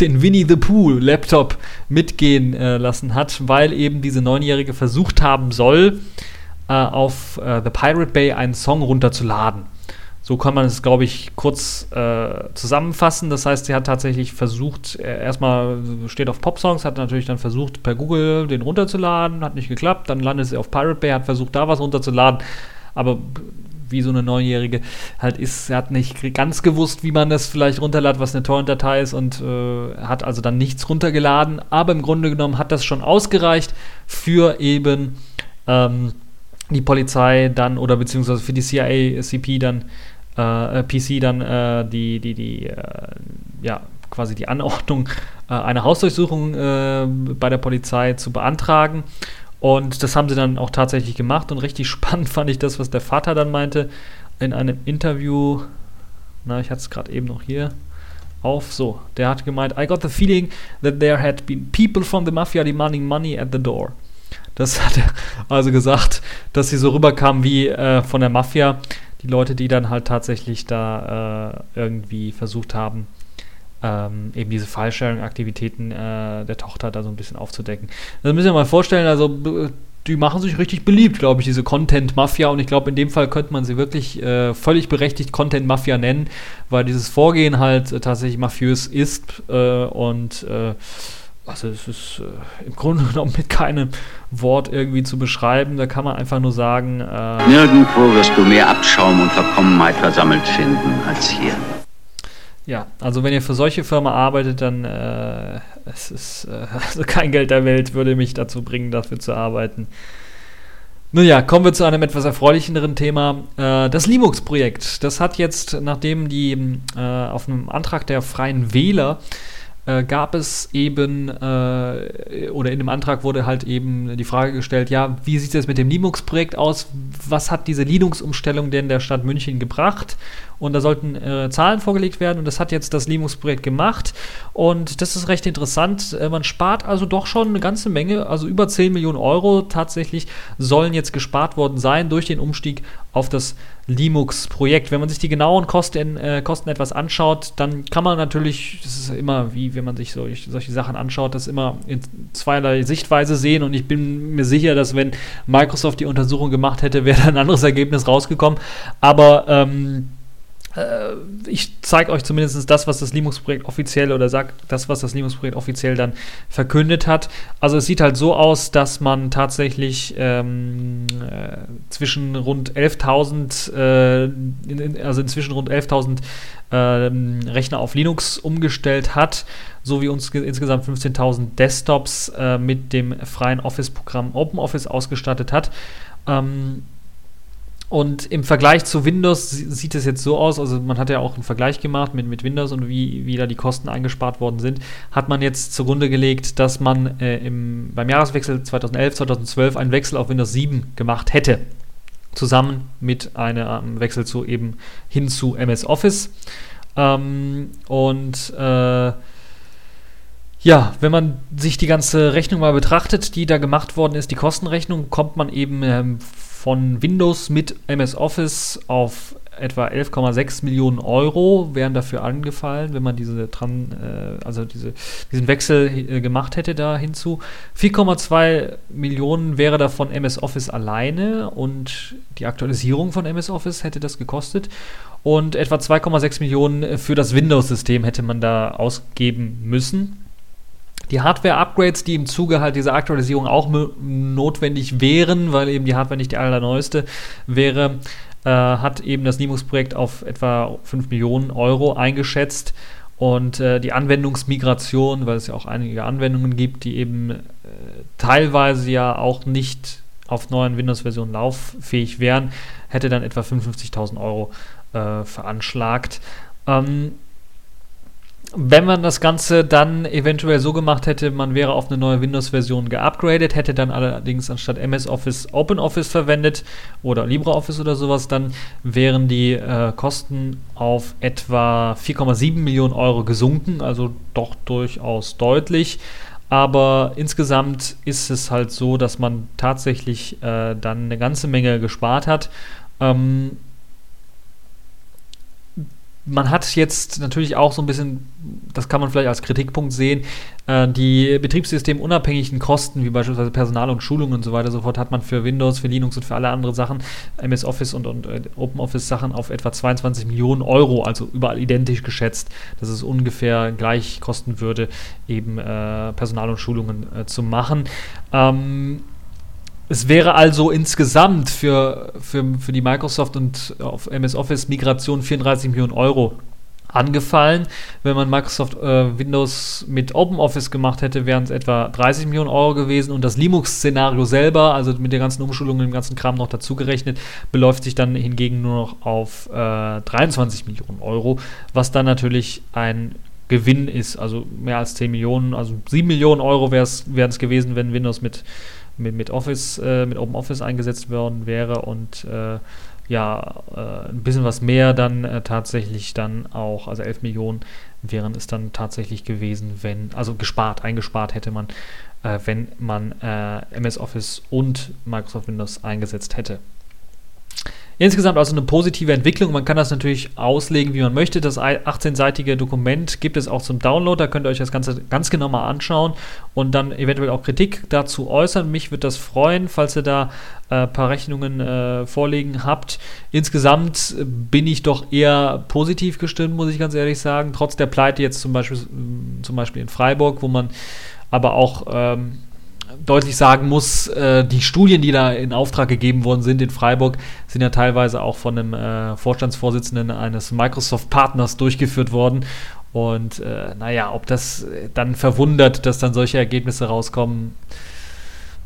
den Winnie the Pooh Laptop mitgehen äh, lassen hat, weil eben diese Neunjährige versucht haben soll, äh, auf äh, The Pirate Bay einen Song runterzuladen. So kann man es, glaube ich, kurz äh, zusammenfassen. Das heißt, sie hat tatsächlich versucht, äh, erstmal steht auf Pop-Songs, hat natürlich dann versucht, per Google den runterzuladen, hat nicht geklappt. Dann landet sie auf Pirate Bay, hat versucht, da was runterzuladen. Aber wie so eine Neunjährige halt ist, hat nicht ganz gewusst, wie man das vielleicht runterladet, was eine Torrent-Datei ist und äh, hat also dann nichts runtergeladen. Aber im Grunde genommen hat das schon ausgereicht für eben ähm, die Polizei dann oder beziehungsweise für die CIA, CP dann äh, PC dann äh, die, die, die, äh, ja, quasi die Anordnung, äh, eine Hausdurchsuchung äh, bei der Polizei zu beantragen. Und das haben sie dann auch tatsächlich gemacht. Und richtig spannend fand ich das, was der Vater dann meinte in einem Interview. Na, ich hatte es gerade eben noch hier auf. So, der hat gemeint, I got the feeling that there had been people from the mafia demanding money at the door. Das hat er also gesagt, dass sie so rüberkamen wie äh, von der Mafia die Leute, die dann halt tatsächlich da äh, irgendwie versucht haben, ähm, eben diese File-Sharing-Aktivitäten äh, der Tochter da so ein bisschen aufzudecken. Das müssen wir mal vorstellen, also die machen sich richtig beliebt, glaube ich, diese Content-Mafia. Und ich glaube, in dem Fall könnte man sie wirklich äh, völlig berechtigt Content-Mafia nennen, weil dieses Vorgehen halt äh, tatsächlich mafiös ist äh, und äh, also es ist äh, im Grunde genommen mit keinem Wort irgendwie zu beschreiben. Da kann man einfach nur sagen. Äh, Nirgendwo wirst du mehr Abschaum und Verkommenheit versammelt finden als hier. Ja, also wenn ihr für solche Firmen arbeitet, dann äh, es ist äh, also kein Geld der Welt würde mich dazu bringen, dafür zu arbeiten. Nun ja, kommen wir zu einem etwas erfreulichenderen Thema. Äh, das Linux-Projekt. Das hat jetzt, nachdem die äh, auf einem Antrag der Freien Wähler äh, gab es eben, äh, oder in dem Antrag wurde halt eben die Frage gestellt, ja, wie sieht es mit dem Linux-Projekt aus? Was hat diese Linux-Umstellung denn der Stadt München gebracht? Und da sollten äh, Zahlen vorgelegt werden und das hat jetzt das Linux-Projekt gemacht. Und das ist recht interessant. Äh, man spart also doch schon eine ganze Menge, also über 10 Millionen Euro tatsächlich sollen jetzt gespart worden sein durch den Umstieg auf das Linux-Projekt. Wenn man sich die genauen Kosten, äh, Kosten etwas anschaut, dann kann man natürlich, das ist immer wie, wenn man sich solch, solche Sachen anschaut, das immer in zweierlei Sichtweise sehen. Und ich bin mir sicher, dass wenn Microsoft die Untersuchung gemacht hätte, wäre da ein anderes Ergebnis rausgekommen. Aber ähm, äh, ich zeige euch zumindest das, was das Linux-Projekt offiziell oder sagt das, was das Linux-Projekt offiziell dann verkündet hat. Also es sieht halt so aus, dass man tatsächlich ähm, äh, zwischen rund 11.000, äh, in, also inzwischen rund 11.000 äh, Rechner auf Linux umgestellt hat, sowie uns insgesamt 15.000 Desktops äh, mit dem freien Office-Programm OpenOffice ausgestattet hat. Ähm, und im Vergleich zu Windows sieht es jetzt so aus, also man hat ja auch einen Vergleich gemacht mit, mit Windows und wie, wie da die Kosten eingespart worden sind, hat man jetzt zugrunde gelegt, dass man äh, im, beim Jahreswechsel 2011, 2012 einen Wechsel auf Windows 7 gemacht hätte. Zusammen mit einem Wechsel zu eben hin zu MS Office. Ähm, und äh, ja, wenn man sich die ganze Rechnung mal betrachtet, die da gemacht worden ist, die Kostenrechnung, kommt man eben ähm, von Windows mit MS Office auf etwa 11,6 Millionen Euro wären dafür angefallen, wenn man diese dran, äh, also diese, diesen Wechsel äh, gemacht hätte da hinzu. 4,2 Millionen wäre davon MS Office alleine und die Aktualisierung von MS Office hätte das gekostet. Und etwa 2,6 Millionen für das Windows-System hätte man da ausgeben müssen. Die Hardware-Upgrades, die im Zuge halt dieser Aktualisierung auch notwendig wären, weil eben die Hardware nicht die allerneueste wäre, äh, hat eben das Linux-Projekt auf etwa 5 Millionen Euro eingeschätzt. Und äh, die Anwendungsmigration, weil es ja auch einige Anwendungen gibt, die eben äh, teilweise ja auch nicht auf neuen Windows-Versionen lauffähig wären, hätte dann etwa 55.000 Euro äh, veranschlagt. Ähm, wenn man das Ganze dann eventuell so gemacht hätte, man wäre auf eine neue Windows-Version geupgradet, hätte dann allerdings anstatt MS Office OpenOffice verwendet oder LibreOffice oder sowas, dann wären die äh, Kosten auf etwa 4,7 Millionen Euro gesunken, also doch durchaus deutlich. Aber insgesamt ist es halt so, dass man tatsächlich äh, dann eine ganze Menge gespart hat. Ähm, man hat jetzt natürlich auch so ein bisschen, das kann man vielleicht als Kritikpunkt sehen, äh, die betriebssystemunabhängigen Kosten, wie beispielsweise Personal und Schulung und so weiter so fort, hat man für Windows, für Linux und für alle anderen Sachen, MS Office und, und äh, Open Office Sachen auf etwa 22 Millionen Euro, also überall identisch geschätzt, dass es ungefähr gleich kosten würde, eben äh, Personal und Schulungen äh, zu machen. Ähm, es wäre also insgesamt für, für, für die Microsoft und auf MS Office Migration 34 Millionen Euro angefallen. Wenn man Microsoft äh, Windows mit OpenOffice gemacht hätte, wären es etwa 30 Millionen Euro gewesen und das Linux-Szenario selber, also mit der ganzen Umschulung und dem ganzen Kram noch dazugerechnet, beläuft sich dann hingegen nur noch auf äh, 23 Millionen Euro, was dann natürlich ein Gewinn ist, also mehr als 10 Millionen, also 7 Millionen Euro wären es gewesen, wenn Windows mit mit, mit Office, äh, mit Open Office eingesetzt worden wäre und äh, ja, äh, ein bisschen was mehr dann äh, tatsächlich dann auch, also 11 Millionen wären es dann tatsächlich gewesen, wenn, also gespart, eingespart hätte man, äh, wenn man äh, MS Office und Microsoft Windows eingesetzt hätte. Insgesamt also eine positive Entwicklung. Man kann das natürlich auslegen, wie man möchte. Das 18-seitige Dokument gibt es auch zum Download. Da könnt ihr euch das Ganze ganz genau mal anschauen und dann eventuell auch Kritik dazu äußern. Mich würde das freuen, falls ihr da ein äh, paar Rechnungen äh, vorlegen habt. Insgesamt bin ich doch eher positiv gestimmt, muss ich ganz ehrlich sagen. Trotz der Pleite jetzt zum Beispiel, zum Beispiel in Freiburg, wo man aber auch ähm, deutlich sagen muss, äh, die Studien, die da in Auftrag gegeben worden sind in Freiburg, sind ja teilweise auch von einem äh, Vorstandsvorsitzenden eines Microsoft-Partners durchgeführt worden. Und äh, naja, ob das dann verwundert, dass dann solche Ergebnisse rauskommen,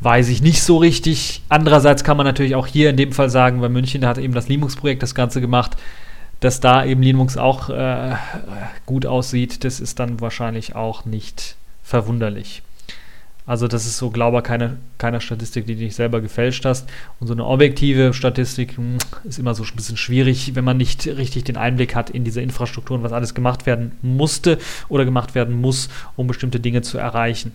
weiß ich nicht so richtig. Andererseits kann man natürlich auch hier in dem Fall sagen, weil München hat eben das Linux-Projekt das Ganze gemacht, dass da eben Linux auch äh, gut aussieht, das ist dann wahrscheinlich auch nicht verwunderlich. Also das ist so, glaube ich, keine, keine Statistik, die du nicht selber gefälscht hast. Und so eine objektive Statistik hm, ist immer so ein bisschen schwierig, wenn man nicht richtig den Einblick hat in diese Infrastrukturen, was alles gemacht werden musste oder gemacht werden muss, um bestimmte Dinge zu erreichen.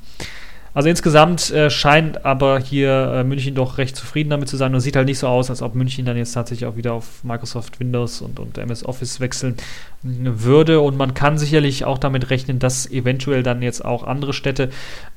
Also insgesamt äh, scheint aber hier äh, München doch recht zufrieden damit zu sein und sieht halt nicht so aus, als ob München dann jetzt tatsächlich auch wieder auf Microsoft Windows und, und MS Office wechseln würde. Und man kann sicherlich auch damit rechnen, dass eventuell dann jetzt auch andere Städte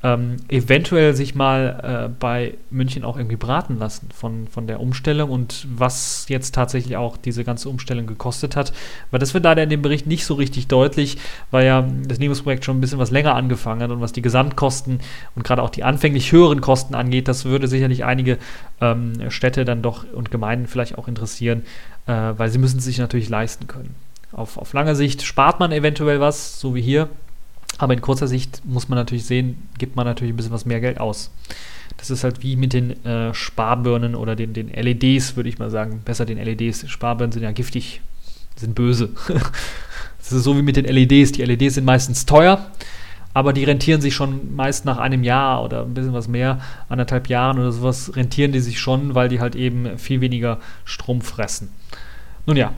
ähm, eventuell sich mal äh, bei München auch irgendwie beraten lassen von, von der Umstellung und was jetzt tatsächlich auch diese ganze Umstellung gekostet hat. Weil das wird leider in dem Bericht nicht so richtig deutlich, weil ja das Linux-Projekt schon ein bisschen was länger angefangen hat und was die Gesamtkosten und gerade auch die anfänglich höheren Kosten angeht, das würde sicherlich einige ähm, Städte dann doch und Gemeinden vielleicht auch interessieren, äh, weil sie müssen es sich natürlich leisten können. Auf, auf lange Sicht spart man eventuell was, so wie hier, aber in kurzer Sicht muss man natürlich sehen, gibt man natürlich ein bisschen was mehr Geld aus. Das ist halt wie mit den äh, Sparbirnen oder den, den LEDs, würde ich mal sagen. Besser den LEDs. Sparbirnen sind ja giftig, sind böse. das ist so wie mit den LEDs. Die LEDs sind meistens teuer aber die rentieren sich schon meist nach einem Jahr oder ein bisschen was mehr, anderthalb Jahren oder sowas, rentieren die sich schon, weil die halt eben viel weniger Strom fressen. Nun ja,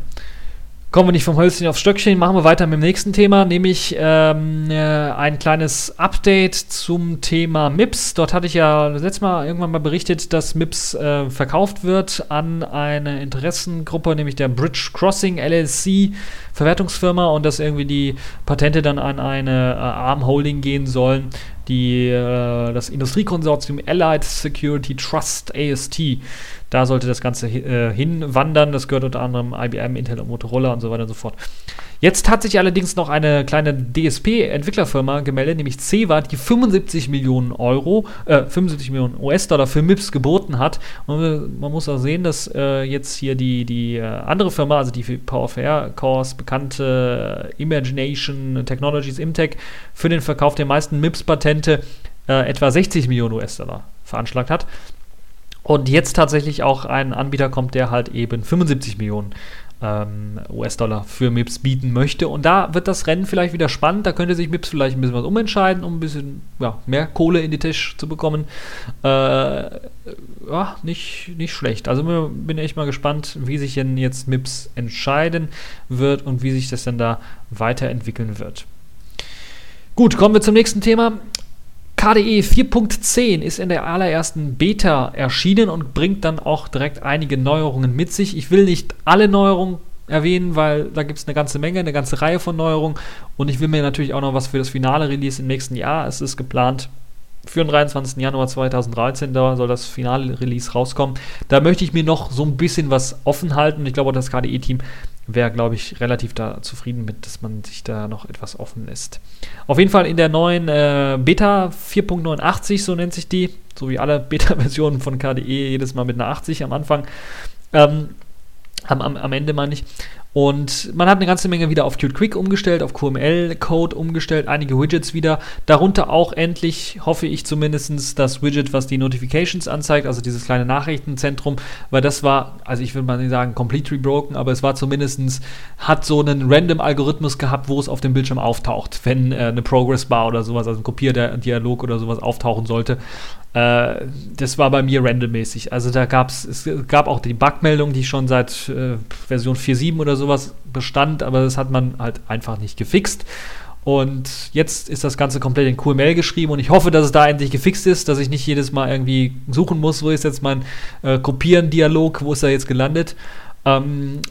Kommen wir nicht vom Hölzchen aufs Stöckchen, machen wir weiter mit dem nächsten Thema, nämlich ähm, äh, ein kleines Update zum Thema MIPS. Dort hatte ich ja letztes Mal irgendwann mal berichtet, dass MIPS äh, verkauft wird an eine Interessengruppe, nämlich der Bridge Crossing LLC Verwertungsfirma und dass irgendwie die Patente dann an eine äh, Arm Holding gehen sollen, die äh, das Industriekonsortium Allied Security Trust AST da sollte das Ganze äh, hinwandern. Das gehört unter anderem IBM, Intel und Motorola und so weiter und so fort. Jetzt hat sich allerdings noch eine kleine DSP-Entwicklerfirma gemeldet, nämlich CEVA, die 75 Millionen Euro, äh, 75 Millionen US-Dollar für MIPS geboten hat. Und man muss auch sehen, dass äh, jetzt hier die, die äh, andere Firma, also die Power of Air Cores bekannte Imagination Technologies Imtech, für den Verkauf der meisten MIPS-Patente äh, etwa 60 Millionen US-Dollar veranschlagt hat. Und jetzt tatsächlich auch ein Anbieter kommt, der halt eben 75 Millionen US-Dollar für MIPS bieten möchte. Und da wird das Rennen vielleicht wieder spannend. Da könnte sich MIPS vielleicht ein bisschen was umentscheiden, um ein bisschen ja, mehr Kohle in die Tisch zu bekommen. Äh, ja, nicht, nicht schlecht. Also bin echt mal gespannt, wie sich denn jetzt MIPS entscheiden wird und wie sich das dann da weiterentwickeln wird. Gut, kommen wir zum nächsten Thema. KDE 4.10 ist in der allerersten Beta erschienen und bringt dann auch direkt einige Neuerungen mit sich. Ich will nicht alle Neuerungen erwähnen, weil da gibt es eine ganze Menge, eine ganze Reihe von Neuerungen und ich will mir natürlich auch noch was für das finale Release im nächsten Jahr. Es ist geplant für den 23. Januar 2013, da soll das finale Release rauskommen. Da möchte ich mir noch so ein bisschen was offen halten. Ich glaube, das KDE-Team wäre, glaube ich, relativ da zufrieden mit, dass man sich da noch etwas offen lässt. Auf jeden Fall in der neuen äh, Beta 4.89, so nennt sich die, so wie alle Beta-Versionen von KDE, jedes Mal mit einer 80 am Anfang. Ähm, am, am, am Ende meine ich. Und man hat eine ganze Menge wieder auf Qt Quick umgestellt, auf QML-Code umgestellt, einige Widgets wieder. Darunter auch endlich, hoffe ich zumindest, das Widget, was die Notifications anzeigt, also dieses kleine Nachrichtenzentrum, weil das war, also ich würde mal nicht sagen completely broken, aber es war zumindest, hat so einen Random-Algorithmus gehabt, wo es auf dem Bildschirm auftaucht, wenn äh, eine Progress-Bar oder sowas, also ein Kopierdialog oder sowas auftauchen sollte. Äh, das war bei mir randommäßig. Also da gab es, gab auch die Bugmeldung, die schon seit äh, Version 4.7 oder sowas bestand, aber das hat man halt einfach nicht gefixt. Und jetzt ist das Ganze komplett in QML geschrieben und ich hoffe, dass es da endlich gefixt ist, dass ich nicht jedes Mal irgendwie suchen muss, wo ist jetzt mein äh, Kopieren-Dialog, wo ist er jetzt gelandet. Ähm,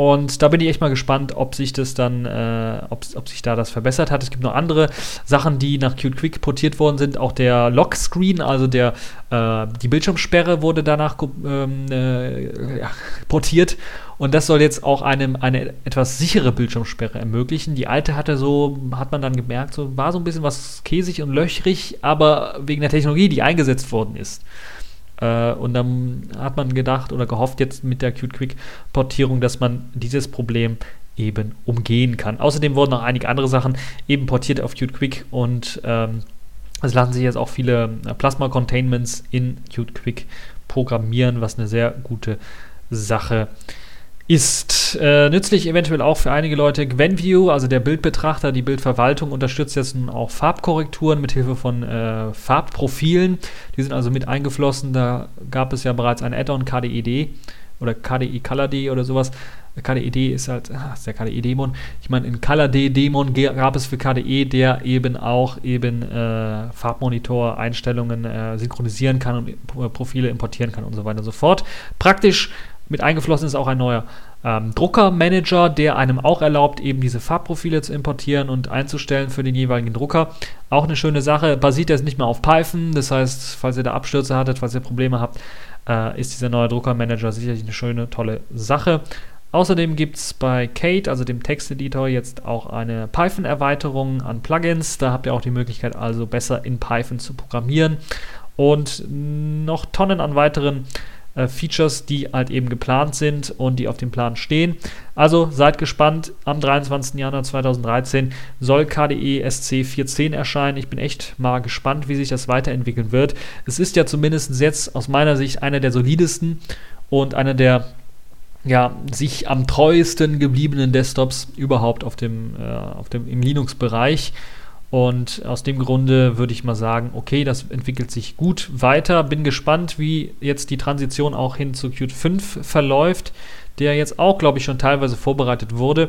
Und da bin ich echt mal gespannt, ob sich das dann, äh, ob, ob sich da das verbessert hat. Es gibt noch andere Sachen, die nach Qt Quick portiert worden sind. Auch der Lockscreen, also der, äh, die Bildschirmsperre wurde danach ähm, äh, ja, portiert. Und das soll jetzt auch einem eine etwas sichere Bildschirmsperre ermöglichen. Die alte hatte so, hat man dann gemerkt, so war so ein bisschen was käsig und löchrig, aber wegen der Technologie, die eingesetzt worden ist. Äh, und dann hat man gedacht oder gehofft jetzt mit der Qt Quick Portierung, dass man dieses Problem eben umgehen kann. Außerdem wurden noch einige andere Sachen eben portiert auf Qt Quick und ähm, es lassen sich jetzt auch viele äh, Plasma-Containments in Qt Quick programmieren, was eine sehr gute Sache ist ist äh, nützlich eventuell auch für einige Leute. GwenView, also der Bildbetrachter, die Bildverwaltung, unterstützt jetzt nun auch Farbkorrekturen mit Hilfe von äh, Farbprofilen. Die sind also mit eingeflossen. Da gab es ja bereits ein Add-on KDED oder KDE ColorD oder sowas. KDED ist halt, ah, ist der KDE-Dämon. Ich meine, in ColorD-Dämon gab es für KDE, der eben auch eben äh, Farbmonitor-Einstellungen äh, synchronisieren kann und äh, Profile importieren kann und so weiter und so fort. Praktisch mit eingeflossen ist auch ein neuer ähm, Druckermanager, der einem auch erlaubt, eben diese Farbprofile zu importieren und einzustellen für den jeweiligen Drucker. Auch eine schöne Sache. Basiert jetzt nicht mehr auf Python. Das heißt, falls ihr da Abstürze hattet, falls ihr Probleme habt, äh, ist dieser neue Druckermanager sicherlich eine schöne, tolle Sache. Außerdem gibt es bei Kate, also dem Texteditor, jetzt auch eine Python-Erweiterung an Plugins. Da habt ihr auch die Möglichkeit, also besser in Python zu programmieren. Und noch Tonnen an weiteren äh, Features, die halt eben geplant sind und die auf dem Plan stehen. Also seid gespannt. Am 23. Januar 2013 soll KDE SC 4.10 erscheinen. Ich bin echt mal gespannt, wie sich das weiterentwickeln wird. Es ist ja zumindest jetzt aus meiner Sicht einer der solidesten und einer der ja, sich am treuesten gebliebenen Desktops überhaupt auf dem, äh, auf dem, im Linux-Bereich. Und aus dem Grunde würde ich mal sagen, okay, das entwickelt sich gut weiter. Bin gespannt, wie jetzt die Transition auch hin zu Qt 5 verläuft, der jetzt auch, glaube ich, schon teilweise vorbereitet wurde.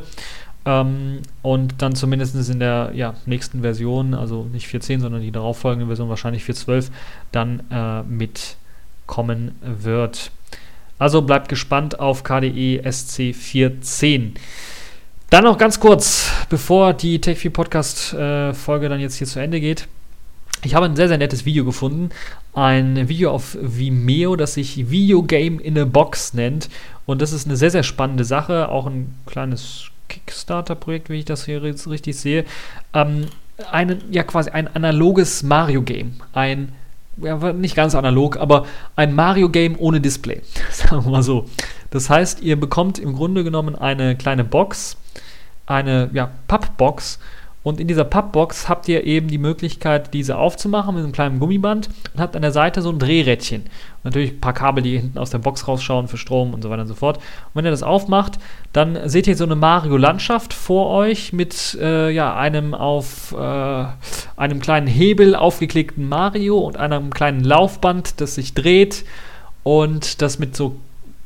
Ähm, und dann zumindest in der ja, nächsten Version, also nicht 4.10, sondern die darauffolgende Version, wahrscheinlich 4.12, dann äh, mitkommen wird. Also bleibt gespannt auf KDE SC 4.10. Dann noch ganz kurz, bevor die TechView Podcast äh, Folge dann jetzt hier zu Ende geht. Ich habe ein sehr, sehr nettes Video gefunden. Ein Video auf Vimeo, das sich Video Game in a Box nennt. Und das ist eine sehr, sehr spannende Sache. Auch ein kleines Kickstarter-Projekt, wie ich das hier jetzt richtig sehe. Ähm, einen, ja, quasi ein analoges Mario-Game. Ein, ja, nicht ganz analog, aber ein Mario-Game ohne Display. Sagen wir mal so. Das heißt, ihr bekommt im Grunde genommen eine kleine Box eine ja, Pappbox. Und in dieser Pappbox habt ihr eben die Möglichkeit, diese aufzumachen mit einem kleinen Gummiband und habt an der Seite so ein Drehrädchen. Und natürlich ein paar Kabel, die hinten aus der Box rausschauen für Strom und so weiter und so fort. Und wenn ihr das aufmacht, dann seht ihr so eine Mario-Landschaft vor euch mit äh, ja, einem auf äh, einem kleinen Hebel aufgeklickten Mario und einem kleinen Laufband, das sich dreht und das mit so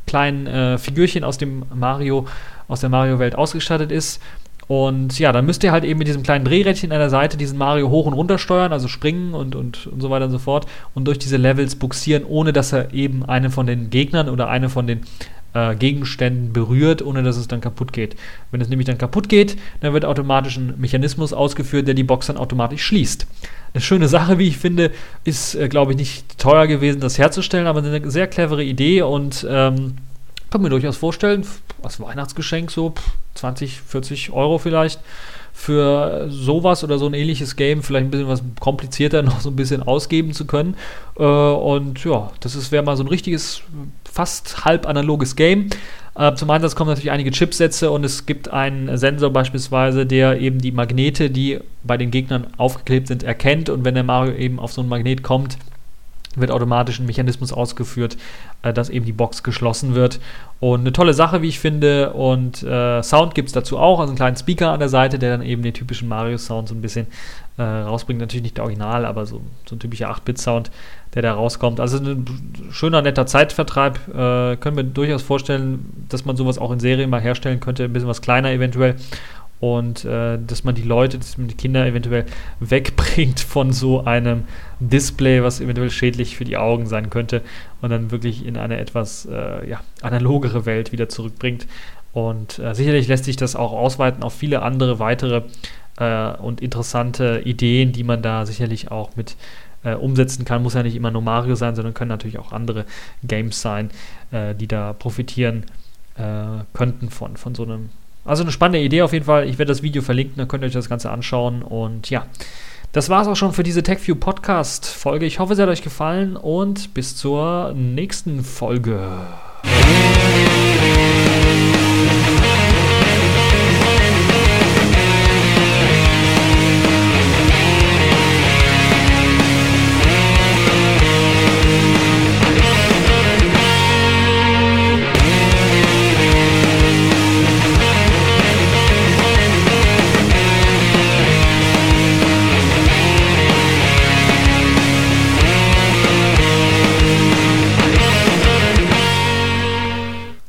kleinen äh, Figürchen aus dem Mario aus der Mario-Welt ausgestattet ist. Und ja, dann müsst ihr halt eben mit diesem kleinen Drehrädchen an der Seite diesen Mario hoch und runter steuern, also springen und, und, und so weiter und so fort und durch diese Levels buxieren, ohne dass er eben einen von den Gegnern oder eine von den äh, Gegenständen berührt, ohne dass es dann kaputt geht. Wenn es nämlich dann kaputt geht, dann wird automatisch ein Mechanismus ausgeführt, der die Box dann automatisch schließt. Eine schöne Sache, wie ich finde, ist, äh, glaube ich, nicht teuer gewesen, das herzustellen, aber eine sehr clevere Idee und ähm, kann mir durchaus vorstellen, als Weihnachtsgeschenk so 20, 40 Euro vielleicht für sowas oder so ein ähnliches Game vielleicht ein bisschen was komplizierter noch so ein bisschen ausgeben zu können. Äh, und ja, das wäre mal so ein richtiges, fast halb analoges Game. Äh, zum Einsatz kommen natürlich einige Chipsätze und es gibt einen Sensor beispielsweise, der eben die Magnete, die bei den Gegnern aufgeklebt sind, erkennt. Und wenn der Mario eben auf so ein Magnet kommt, wird automatisch ein Mechanismus ausgeführt, äh, dass eben die Box geschlossen wird. Und eine tolle Sache, wie ich finde. Und äh, Sound gibt es dazu auch, also einen kleinen Speaker an der Seite, der dann eben den typischen Mario-Sound so ein bisschen äh, rausbringt. Natürlich nicht der Original, aber so, so ein typischer 8-Bit-Sound, der da rauskommt. Also ein schöner, netter Zeitvertreib. Äh, können wir durchaus vorstellen, dass man sowas auch in Serie mal herstellen könnte. Ein bisschen was kleiner eventuell und äh, dass man die Leute, dass man die Kinder eventuell wegbringt von so einem Display, was eventuell schädlich für die Augen sein könnte und dann wirklich in eine etwas äh, ja, analogere Welt wieder zurückbringt. Und äh, sicherlich lässt sich das auch ausweiten auf viele andere weitere äh, und interessante Ideen, die man da sicherlich auch mit äh, umsetzen kann. Muss ja nicht immer nur Mario sein, sondern können natürlich auch andere Games sein, äh, die da profitieren könnten von, von so einem. Also eine spannende Idee auf jeden Fall. Ich werde das Video verlinken, dann könnt ihr euch das Ganze anschauen. Und ja, das war es auch schon für diese TechView Podcast Folge. Ich hoffe, es hat euch gefallen und bis zur nächsten Folge.